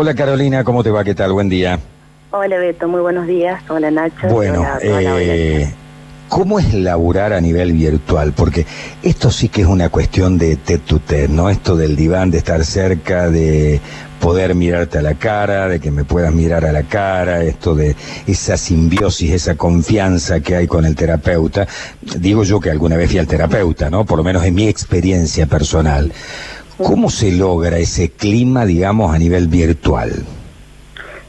Hola Carolina, ¿cómo te va? ¿Qué tal? Buen día. Hola Beto, muy buenos días. Hola Nacho. Bueno, Hola, eh, ¿cómo es laburar a nivel virtual? Porque esto sí que es una cuestión de tete to ¿no? Esto del diván, de estar cerca, de poder mirarte a la cara, de que me puedas mirar a la cara, esto de esa simbiosis, esa confianza que hay con el terapeuta. Digo yo que alguna vez fui al terapeuta, ¿no? Por lo menos en mi experiencia personal. ¿Cómo se logra ese clima, digamos, a nivel virtual?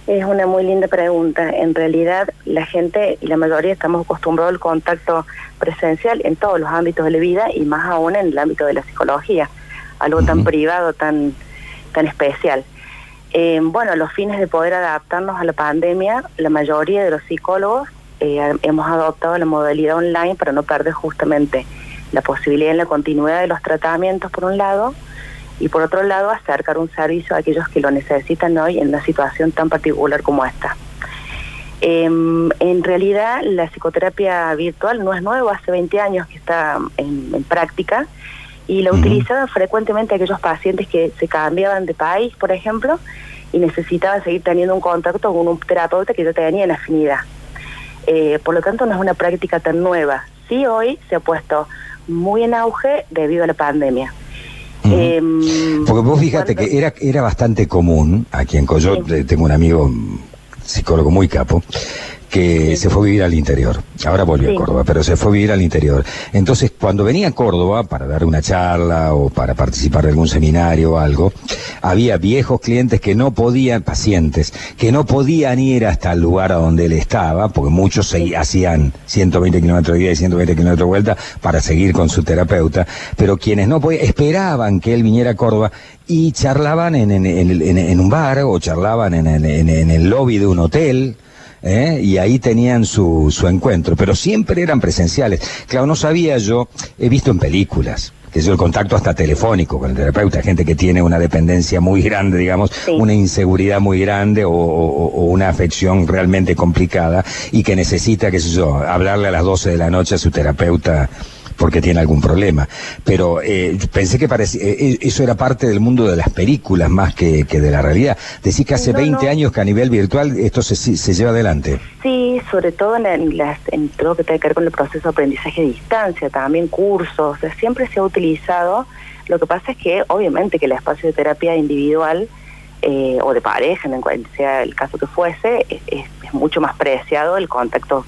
Es una muy linda pregunta. En realidad, la gente y la mayoría estamos acostumbrados al contacto presencial en todos los ámbitos de la vida y más aún en el ámbito de la psicología, algo tan privado, tan, tan especial. Eh, bueno, a los fines de poder adaptarnos a la pandemia, la mayoría de los psicólogos eh, hemos adoptado la modalidad online para no perder justamente la posibilidad en la continuidad de los tratamientos, por un lado, y por otro lado acercar un servicio a aquellos que lo necesitan hoy en una situación tan particular como esta. Em, en realidad la psicoterapia virtual no es nueva, hace 20 años que está en, en práctica y la Ujú. utilizaban frecuentemente aquellos pacientes que se cambiaban de país, por ejemplo, y necesitaban seguir teniendo un contacto con un terapeuta que ya tenían afinidad. Eh, por lo tanto, no es una práctica tan nueva. Sí, hoy se ha puesto muy en auge debido a la pandemia. Em, Porque vos fíjate cuando- que era, era bastante común, aquí en Coyot Sí. tengo un amigo mm, psicólogo muy capo, que Sí. se fue a vivir al interior. Ahora volvió Sí. a Córdoba, pero se fue a vivir al interior. Entonces, cuando venía a Córdoba para dar una charla o para participar de algún seminario o algo, había viejos clientes que no podían, pacientes, que no podían ir hasta el lugar a donde él estaba, porque muchos se- hacían 120 kilómetros de ida y 120 kilómetros de vuelta para seguir con su terapeuta, pero quienes no podían, esperaban que él viniera a Córdoba y charlaban en, en- en- en- en un bar o charlaban en el lobby de un hotel. ¿Eh? Y ahí tenían su, su encuentro, pero siempre eran presenciales. Claro, no sabía yo, he visto en películas, que yo el contacto hasta telefónico con el terapeuta, gente que tiene una dependencia muy grande, digamos, Sí. una inseguridad muy grande o, o- o una afección realmente complicada y que necesita, qué sé yo, hablarle a las 12 de la noche a su terapeuta porque tiene algún problema. Pero eh, pensé que parecía, eh, eso era parte del mundo de las películas más que, que de la realidad. Decís que hace No, 20 no. años que a nivel virtual esto se, se lleva adelante. Sí, sobre todo en, en las, en todo lo que tiene que ver con el proceso de aprendizaje a distancia, también cursos, o sea, siempre se ha utilizado. Lo que pasa es que obviamente que el espacio de terapia individual eh, o de pareja, en cual sea el caso que fuese, es, es- es mucho más preciado el contacto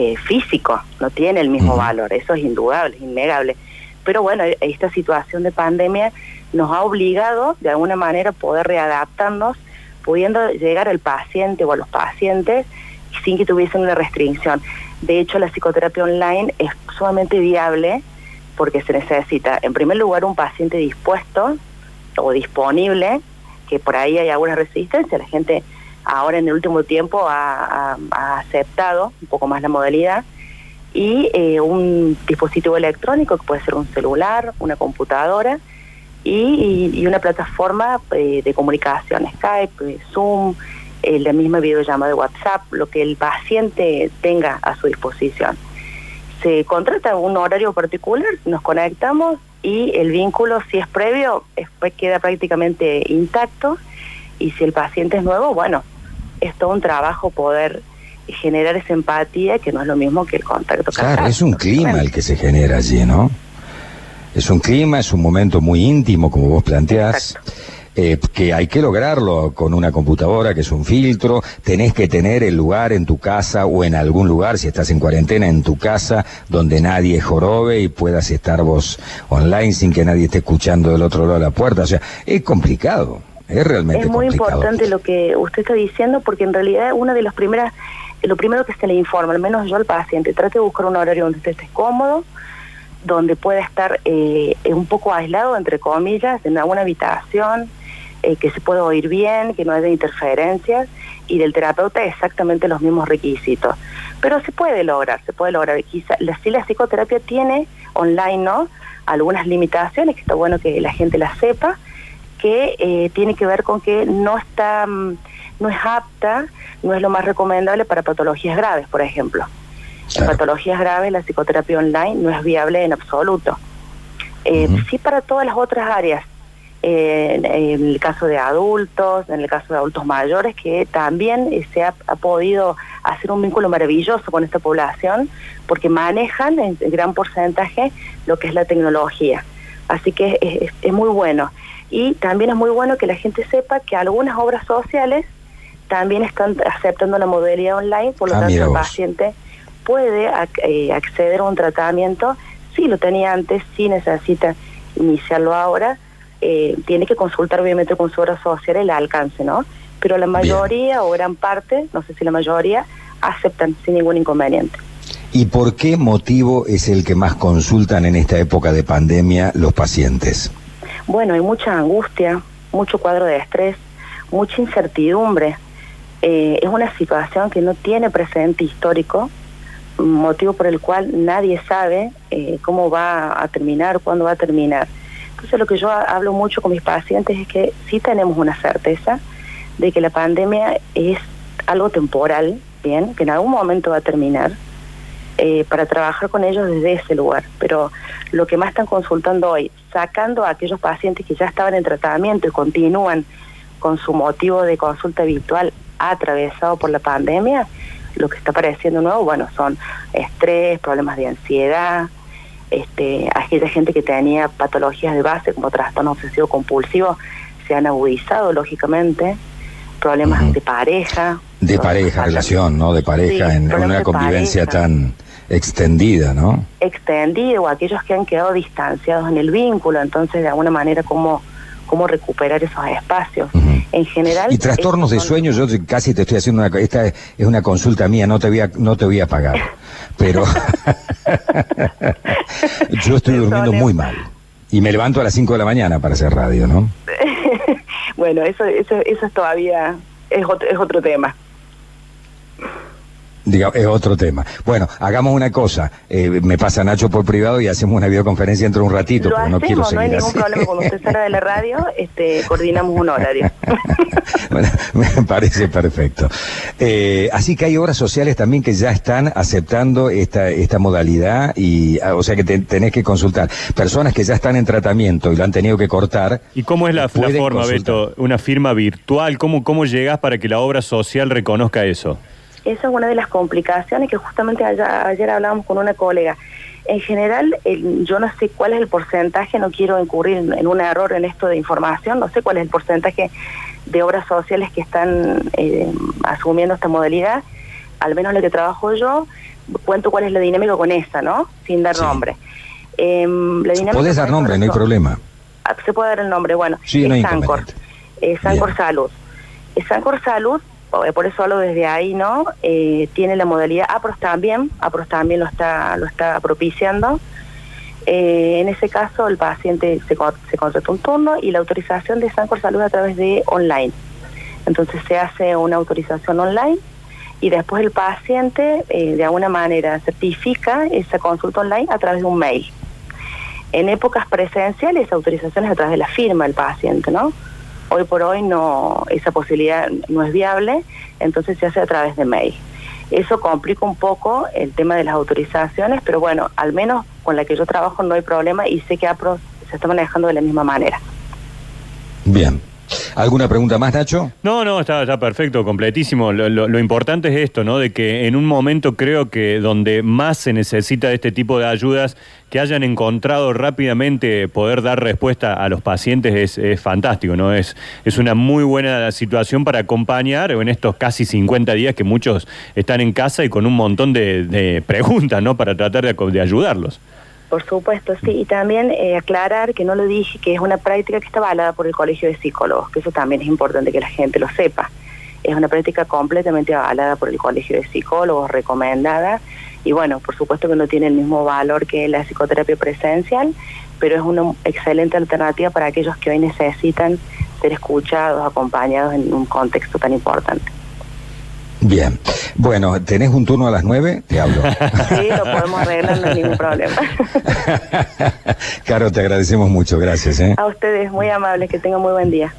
eh, físico, no tiene el mismo valor, eso es indudable, es innegable. Pero bueno, e- esta situación de pandemia nos ha obligado de alguna manera a poder readaptarnos, pudiendo llegar al paciente o a los pacientes sin que tuviesen una restricción. De hecho, la psicoterapia online es sumamente viable porque se necesita, en primer lugar, un paciente dispuesto o disponible, que por ahí hay alguna resistencia, la gente ahora en el último tiempo ha, aceptado un poco más la modalidad, y eh, un dispositivo electrónico que puede ser un celular, una computadora y, una plataforma eh, de comunicación, Skype, eh, Zoom, la misma videollamada de WhatsApp, lo que el paciente tenga a su disposición. Se contrata un horario particular, nos conectamos y el vínculo, si es previo, es- queda prácticamente intacto y si el paciente es nuevo, bueno, es todo un trabajo poder generar esa empatía que no es lo mismo que el contacto Claro, es un clima el que se genera allí, ¿no? Es un clima, es un momento muy íntimo, como vos planteás. Eh, que hay que lograrlo con una computadora que es un filtro, tenés que tener el lugar en tu casa o en algún lugar, si estás en cuarentena, en tu casa, donde nadie jorobe y puedas estar vos online sin que nadie esté escuchando del otro lado de la puerta. O sea, es complicado, es realmente Es muy complicado. importante lo que usted está diciendo porque en realidad una de las primeras, lo primero que se le informa, al menos yo al paciente, trate de buscar un horario donde usted esté cómodo, donde pueda estar eh, un poco aislado, entre comillas, en alguna habitación, eh, que se pueda oír bien, que no haya interferencias, y del terapeuta exactamente los mismos requisitos. Pero se puede lograr, se puede lograr. Quizá, la, sí, la psicoterapia tiene online, ¿no? Algunas limitaciones, que está bueno que la gente las sepa, que eh, tiene que ver con que no está, mm, no es apta, no es lo más recomendable para patologías graves, por ejemplo. En patologías graves la psicoterapia online no es viable en absoluto. Eh. Sí para todas las otras áreas en, el caso de adultos, en el caso de adultos mayores, que también eh, se ha, podido hacer un vínculo maravilloso con esta población porque manejan en, gran porcentaje lo que es la tecnología. Así que es, muy bueno. Y también es muy bueno que la gente sepa que algunas obras sociales también están aceptando la modalidad online, por lo ah, tanto el paciente puede eh, acceder a un tratamiento si lo tenía antes, si necesita iniciarlo ahora, eh, tiene que consultar obviamente con su obra social el alcance, ¿no? Pero la mayoría o gran parte, no sé si la mayoría, aceptan sin ningún inconveniente. ¿Y por qué motivo es el que más consultan en esta época de pandemia los pacientes? Bueno, hay mucha angustia, mucho cuadro de estrés, mucha incertidumbre. Eh, es una situación que no tiene precedente histórico, motivo por el cual nadie sabe eh, cómo va a terminar, cuándo va a terminar. Entonces lo que yo hablo mucho con mis pacientes es que sí tenemos una certeza de que la pandemia es algo temporal, bien, que en algún momento va a terminar, eh, para trabajar con ellos desde ese lugar. Pero lo que más están consultando hoy, sacando a aquellos pacientes que ya estaban en tratamiento y continúan con su motivo de consulta habitual atravesado por la pandemia, lo que está apareciendo nuevo, bueno, son estrés, problemas de ansiedad, este, aquella gente que tenía patologías de base como trastorno obsesivo compulsivo se han agudizado lógicamente, problemas de pareja. De pareja, relación, ¿no? De pareja en una convivencia tan extendida, ¿no? Extendida o aquellos que han quedado distanciados en el vínculo, entonces de alguna manera cómo, cómo recuperar esos espacios. En general... Y trastornos de sueño, yo casi te estoy haciendo una... Esta es una consulta mía, no te voy a, no te voy a pagar, pero... Yo estoy durmiendo muy mal. Y me levanto a las 5 de la mañana para hacer radio, ¿no? bueno, eso, eso, eso es todavía, es otro, es otro tema es otro tema. Bueno, hagamos una cosa. Eh, me pasa Nacho por privado y hacemos una videoconferencia dentro de un ratito, porque no quiero seguir No hay ningún problema. Cuando usted salga de la radio, este, coordinamos un horario. bueno, me parece perfecto. Eh, así que hay obras sociales también que ya están aceptando esta, esta modalidad y, ah, o sea que tenés que consultar. Personas que ya están en tratamiento y lo han tenido que cortar. ¿Y cómo es la, forma, Beto? ¿Una firma virtual? ¿Cómo, ¿Cómo llegas para que la obra social reconozca eso? Esa es una de las complicaciones que justamente ayer, hablábamos con una colega. En general, yo no sé cuál es el porcentaje, no quiero incurrir en, un error en esto de información, no sé cuál es el porcentaje de obras sociales que están eh, asumiendo esta modalidad, al menos lo que trabajo yo, cuento cuál es la dinámica con esa, ¿no? Sin dar nombre. Eh, Puedes dar nombre, no hay problema. Ah, se puede dar el nombre, bueno, sí, es Sancor, Sancor Salud. Sancor Salud por eso hablo desde ahí, ¿no? Eh, tiene la modalidad APROS también, APROS también lo está, lo está propiciando. Eh, en ese caso, el paciente se, se contrata un turno y la autorización de Sancor Salud a través de online. Entonces se hace una autorización online y después el paciente de alguna manera certifica esa consulta online a través de un mail. En épocas presenciales, esa autorización es a través de la firma del paciente, ¿no? Hoy por hoy no esa posibilidad no es viable, entonces se hace a través de mail. Eso complica un poco el tema de las autorizaciones, pero bueno, al menos con la que yo trabajo no hay problema y sé que APRO se está manejando de la misma manera. Bien. ¿Alguna pregunta más, Nacho? No, no, está, está perfecto, completísimo. Lo, importante es esto, ¿no? De que en un momento creo que donde más se necesita de este tipo de ayudas, que hayan encontrado rápidamente poder dar respuesta a los pacientes es, fantástico, ¿no? Es, es una muy buena situación para acompañar en estos casi 50 días que muchos están en casa y con un montón de, preguntas, ¿no? Para tratar de ayudarlos. Por supuesto, sí. Y también eh, aclarar que no lo dije, que es una práctica que está avalada por el Colegio de Psicólogos, que eso también es importante que la gente lo sepa. Es una práctica completamente avalada por el Colegio de Psicólogos, recomendada. Y bueno, por supuesto que no tiene el mismo valor que la psicoterapia presencial, pero es una excelente alternativa para aquellos que hoy necesitan ser escuchados, acompañados en un contexto tan importante. Bien. Bueno, ¿tenés un turno a las nueve? Te hablo. Sí, lo podemos arreglar, no hay ningún problema. Caro, te agradecemos mucho. Gracias. ¿eh? A ustedes, muy amables. Que tengan muy buen día.